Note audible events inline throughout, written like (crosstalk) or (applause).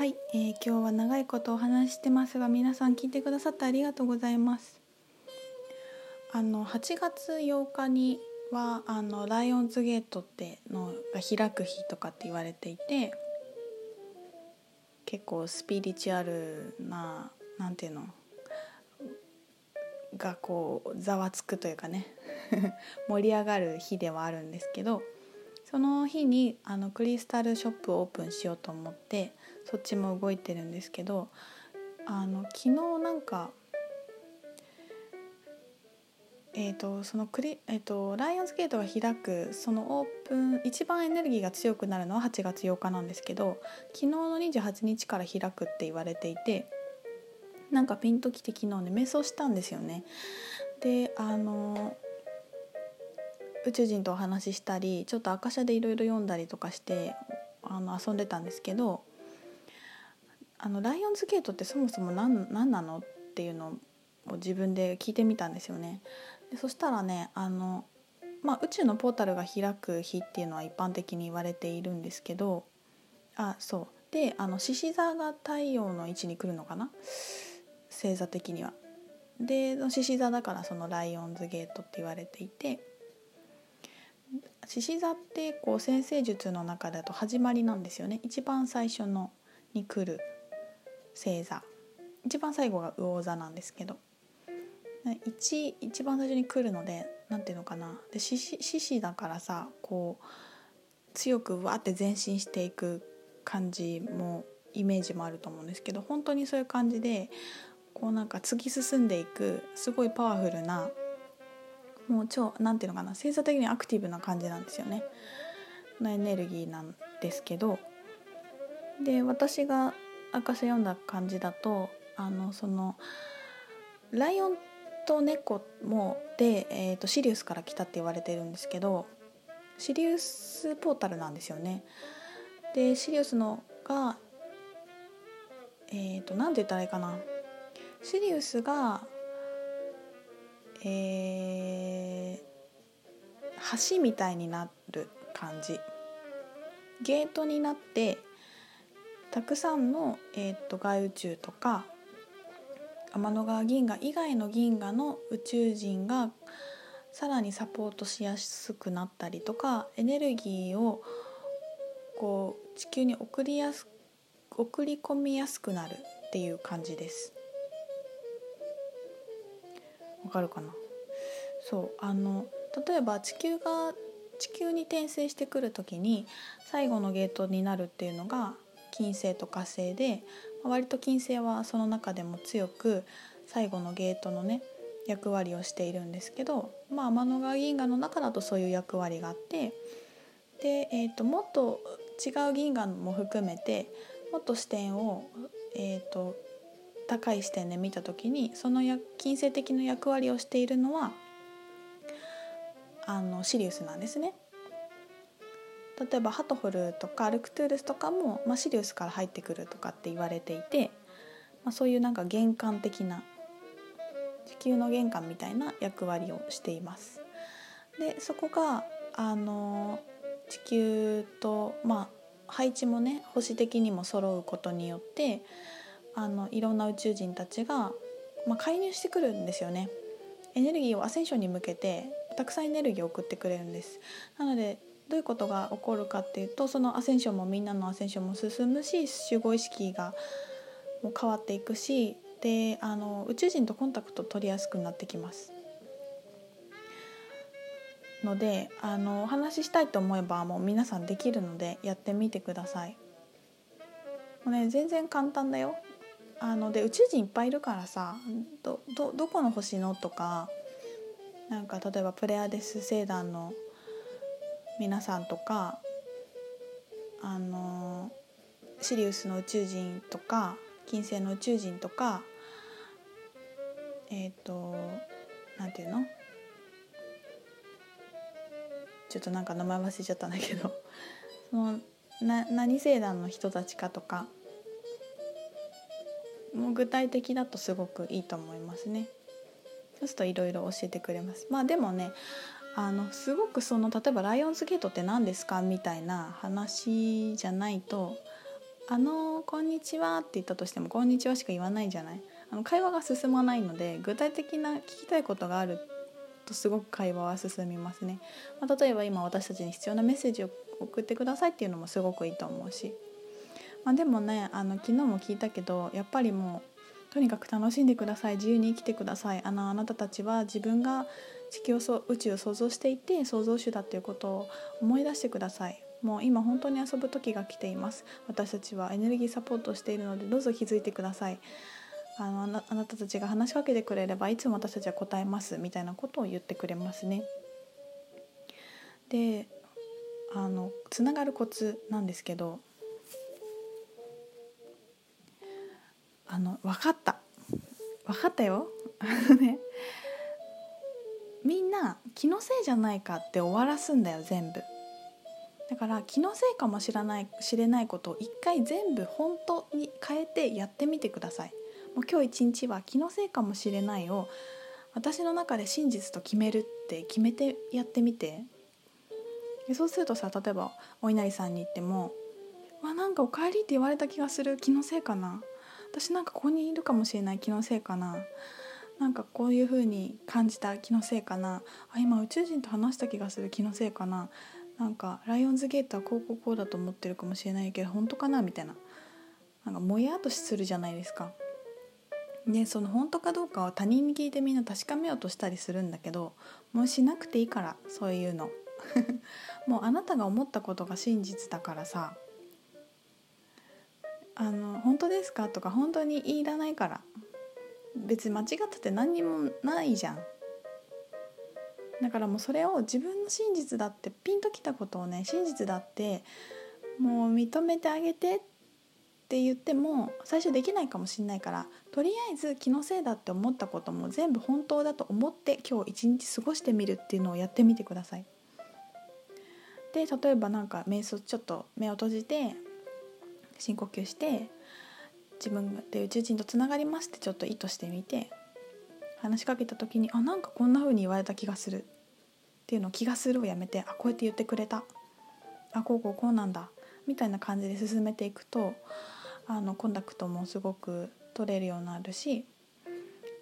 はい、えー、今日は長いことお話してますが皆さん聞いてくださってありがとうございます。あの8月8日にはあのライオンズゲートってのが開く日とかって言われていて結構スピリチュアルななんていうのがこうざわつくというかね (laughs) 盛り上がる日ではあるんですけどその日にあのクリスタルショップをオープンしようと思ってそっちも動いてるんですけどあの昨日なんかえーと、そのクリ、えーと、ライオンズゲートが開くそのオープン一番エネルギーが強くなるのは8月8日なんですけど昨日の28日から開くって言われていてなんかピンときて昨日ね瞑想したんですよね。であの宇宙人とお話ししたりちょっと赤車でいろいろ読んだりとかしてあの遊んでたんですけどあのライオンズゲートってそもそも何何なのっていうのを自分で聞いてみたんですよね。でそしたらねあの、まあ、宇宙のポータルが開く日っていうのは一般的に言われているんですけどあそうであの獅子座が太陽の位置に来るのかな？星座的には。で獅子座だからそのライオンズゲートって言われていて獅子座ってこう先生術の中だと始まりなんですよね。一番最初のに来る星座。一番最後が魚座なんですけど。一一番最初に来るので何ていうのかな。で獅子だからさこう強くわって前進していく感じもイメージもあると思うんですけど本当にそういう感じでこうなんか突き進んでいくすごいパワフルなもう超何ていうのかな星座的にアクティブな感じなんですよね。のエネルギーなんですけどで私が赤書読んだ感じだとあのそのライオンと猫もで、えーと、シリウスから来たって言われてるんですけどシリウスポータルなんですよね。でシリウスのがえっ、ー、と何て言ったらいいかなシリウスがえー、橋みたいになる感じゲートになってたくさんの、えーと、外宇宙とか天の川銀河以外の銀河の宇宙人がさらにサポートしやすくなったりとかエネルギーをこう地球に送りやす送り込みやすくなるっていう感じです。わかるかな？そうあの例えば地球が地球に転生してくる時に最後のゲートになるっていうのが金星と火星で割と金星はその中でも強く最後のゲートのね役割をしているんですけど、まあ、天の川銀河の中だとそういう役割があってで、えーと、もっと違う銀河も含めてもっと視点を、えーと、高い視点で見た時にその金星的な役割をしているのはあのシリウスなんですね。例えばハトホルとかアルクトゥールスとかも、まあ、シリウスから入ってくるとかって言われていて、まあ、そういうなんか玄関的な地球の玄関みたいな役割をしています。でそこがあの地球と、まあ、配置もね星的にも揃うことによってあのいろんな宇宙人たちが、まあ、介入してくるんですよね。エネルギーをアセンションに向けてたくさんエネルギーを送ってくれるんです。なのでどういうことが起こるかっていうとそのアセンションもみんなのアセンションも進むし集合意識がもう変わっていくしであの宇宙人とコンタクト取りやすくなってきます。のであのお話ししたいと思えばもう皆さんできるのでやってみてください。もうね全然簡単だよ。あので宇宙人いっぱいいるからさどどどこの星のとかなんか例えばプレアデス星団の皆さんとかあのシリウスの宇宙人とか金星の宇宙人とかえっ、ー、となんていうの？ちょっとなんか名前忘れちゃったんだけどそのな何星団の人たちかとかもう具体的だとすごくいいと思いますね。そうするといろいろ教えてくれます。まあでもねあのすごくその例えば「ライオンズゲートって何ですか?」みたいな話じゃないとあのこんにちは」って言ったとしても「こんにちは」しか言わないじゃないあの会話が進まないので具体的な聞きたいことがあるとすごく会話は進みますね、まあ、例えば今私たちに必要なメッセージを送ってくださいっていうのもすごくいいと思うし、まあ、でもねあの昨日も聞いたけどやっぱりもうとにかく楽しんでください。自由に生きてください。あのあなたたちは自分が地球を宇宙を想像していて創造主だっていうことを思い出してください。もう今本当に遊ぶ時が来ています。私たちはエネルギーサポートしているのでどうぞ気づいてください。あのあなあなたたちが話しかけてくれればいつも私たちは答えます。みたいなことを言ってくれますね。であのつながるコツなんですけどあの分かった。分かったよ。ねみんな気のせいじゃないかって終わらすんだよ全部。だから気のせいかもしれない知れないことを一回全部本当に変えてやってみてください。もう今日一日は気のせいかもしれないを私の中で真実と決めるって決めてやってみて。でそうするとさ例えばお稲荷さんに行っても「わなんかおかえり」って言われた気がする。気のせいかな。私なんかここにいるかもしれない気のせいかな。なんかこういう風に感じた気のせいかな。あ今宇宙人と話した気がする気のせいかな。なんかライオンズゲートはこうこうこうだと思ってるかもしれないけど本当かなみたいな。なんかもやっとするじゃないですか。でその本当かどうかは他人に聞いてみんな確かめようとしたりするんだけどもうしなくていいからそういうの。(laughs) もうあなたが思ったことが真実だからさ。あの本当ですか？とか本当にいらないから。別に間違ってて何にもないじゃん。だからもうそれを自分の真実だってピンときたことをね真実だってもう認めてあげてって言っても最初できないかもしんないからとりあえず気のせいだって思ったことも全部本当だと思って今日一日過ごしてみるっていうのをやってみてください。で例えばなんか瞑想ちょっと目を閉じて深呼吸して自分で宇宙人とつながりますってちょっと意図してみて話しかけた時にあなんかこんな風に言われた気がする。っていうのを気がするをやめてあこうやって言ってくれた。あこうこうこうなんだ。みたいな感じで進めていくとあのコンタクトもすごく取れるようになるし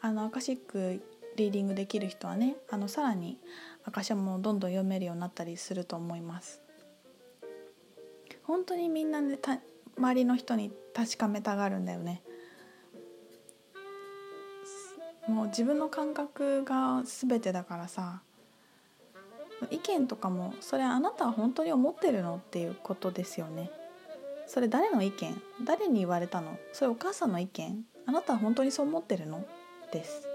あのアカシックリーディングできる人はねあのさらにアカシャもどんどん読めるようになったりすると思います。本当にみんなね周りの人に確かめたがるんだよね。もう自分の感覚が全てだからさ意見とかもそれあなたは本当に思ってるのっていうことですよね。それ誰の意見？誰に言われたの？それお母さんの意見？あなたは本当にそう思ってるの？です。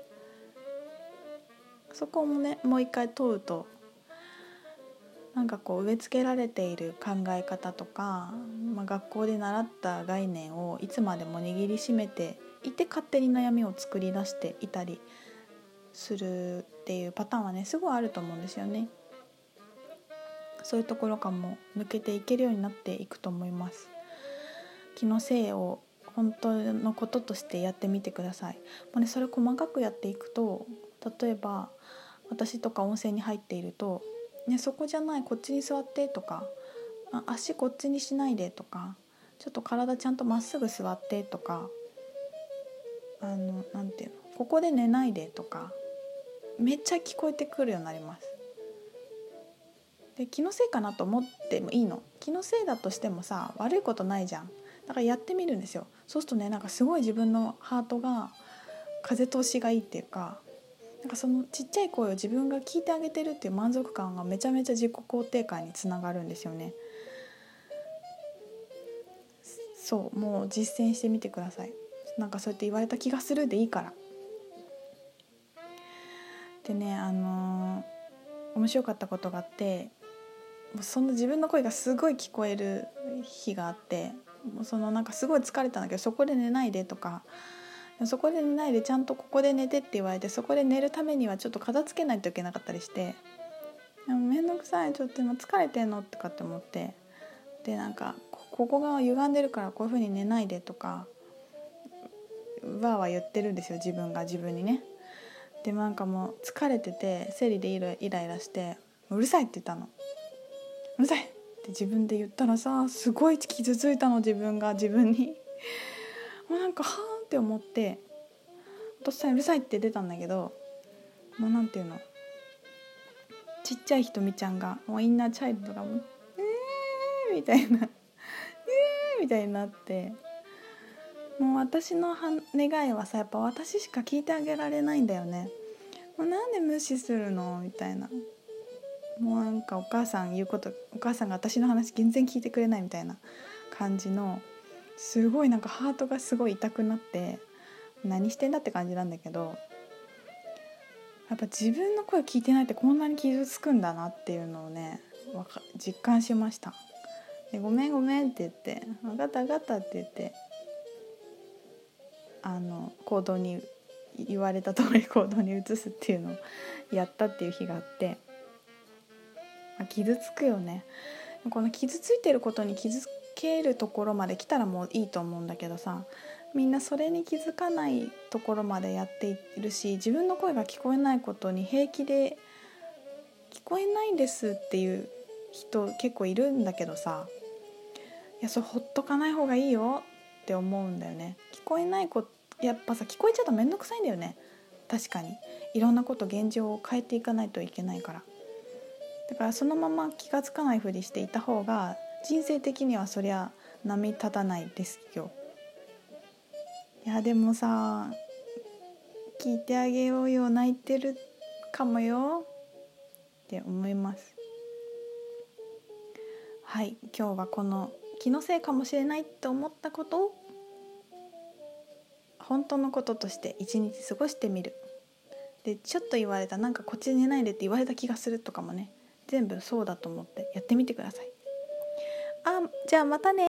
そこもねもう一回問うとなんかこう植え付けられている考え方とか、まあ、学校で習った概念をいつまでも握りしめていて勝手に悩みを作り出していたりするっていうパターンはねすごいあると思うんですよね。そういうところかも抜けていけるようになっていくと思います。気のせいを本当のこととしてやってみてください。もうね、それ細かくやっていくと例えば私とか温泉に入っていると「ね、そこじゃないこっちに座って」とか「足こっちにしないで」とか「ちょっと体ちゃんとまっすぐ座って」とかあのなんていうの「ここで寝ないで」とかめっちゃ聞こえてくるようになります。で気のせいかなと思ってもいいの。気のせいだとしてもさ悪いことないじゃん。だからやってみるんですよ。そうするとねなんかすごい自分のハートが風通しがいいっていうかなんかそのちっちゃい声を自分が聞いてあげてるっていう満足感がめちゃめちゃ自己肯定感につながるんですよね。そうもう実践してみてください。なんかそうやって言われた気がするでいいから。でねあのー、面白かったことがあってもうその自分の声がすごい聞こえる日があってもうそのなんかすごい疲れたんだけどそこで寝ないでとかそこで寝ないでちゃんとここで寝てって言われてそこで寝るためにはちょっと片付けないといけなかったりしてでも面倒くさいちょっと今疲れてんの？とかって思ってでなんかここが歪んでるからこういう風に寝ないでとかわーわー言ってるんですよ自分が自分にね。でなんかもう疲れてて生理でイライラして「うるさい」って言ったの。うるさいって自分で言ったらさすごい傷ついたの自分が自分に (laughs) もうなんかはって思ってお父さんうるさいって出たんだけどもうなんていうのちっちゃいひとみちゃんがもうインナーチャイルドがもう「えー」みたいな「えー」みたいになってもう私の願いはさやっぱ私しか聞いてあげられないんだよね。もうなんで無視するの？みたいなもうなんかお母さん言うことお母さんが私の話全然聞いてくれないみたいな感じのすごいなんかハートがすごい痛くなって何してんだって感じなんだけどやっぱ自分の声聞いてないってこんなに傷つくんだなっていうのをね実感しました。で「ごめんごめん」って言って「分かった分かった」って言ってあの行動に言われた通り行動に移すっていうのをやったっていう日があって、まあ、傷つくよね。この傷ついてることに傷つけるところまで来たらもういいと思うんだけどさみんなそれに気づかないところまでやっているし自分の声が聞こえないことに平気で聞こえないんですっていう人結構いるんだけどさいやそれほっとかない方がいいよって思うんだよね。聞こえないことやっぱさ聞こえちゃうと面倒くさいんだよね。確かに。いろんなこと現状を変えていかないといけないから。だからそのまま気が付かないふりしていた方が人生的にはそりゃ波立たないですよ。いやでもさ聞いてあげようよ泣いてるかもよ。って思います。はい今日はこの気のせいかもしれないって思ったこと。を本当のこととして一日過ごしてみる。でちょっと言われたなんかこっち寝ないでって言われた気がするとかもね全部そうだと思ってやってみてください。あじゃあまたね。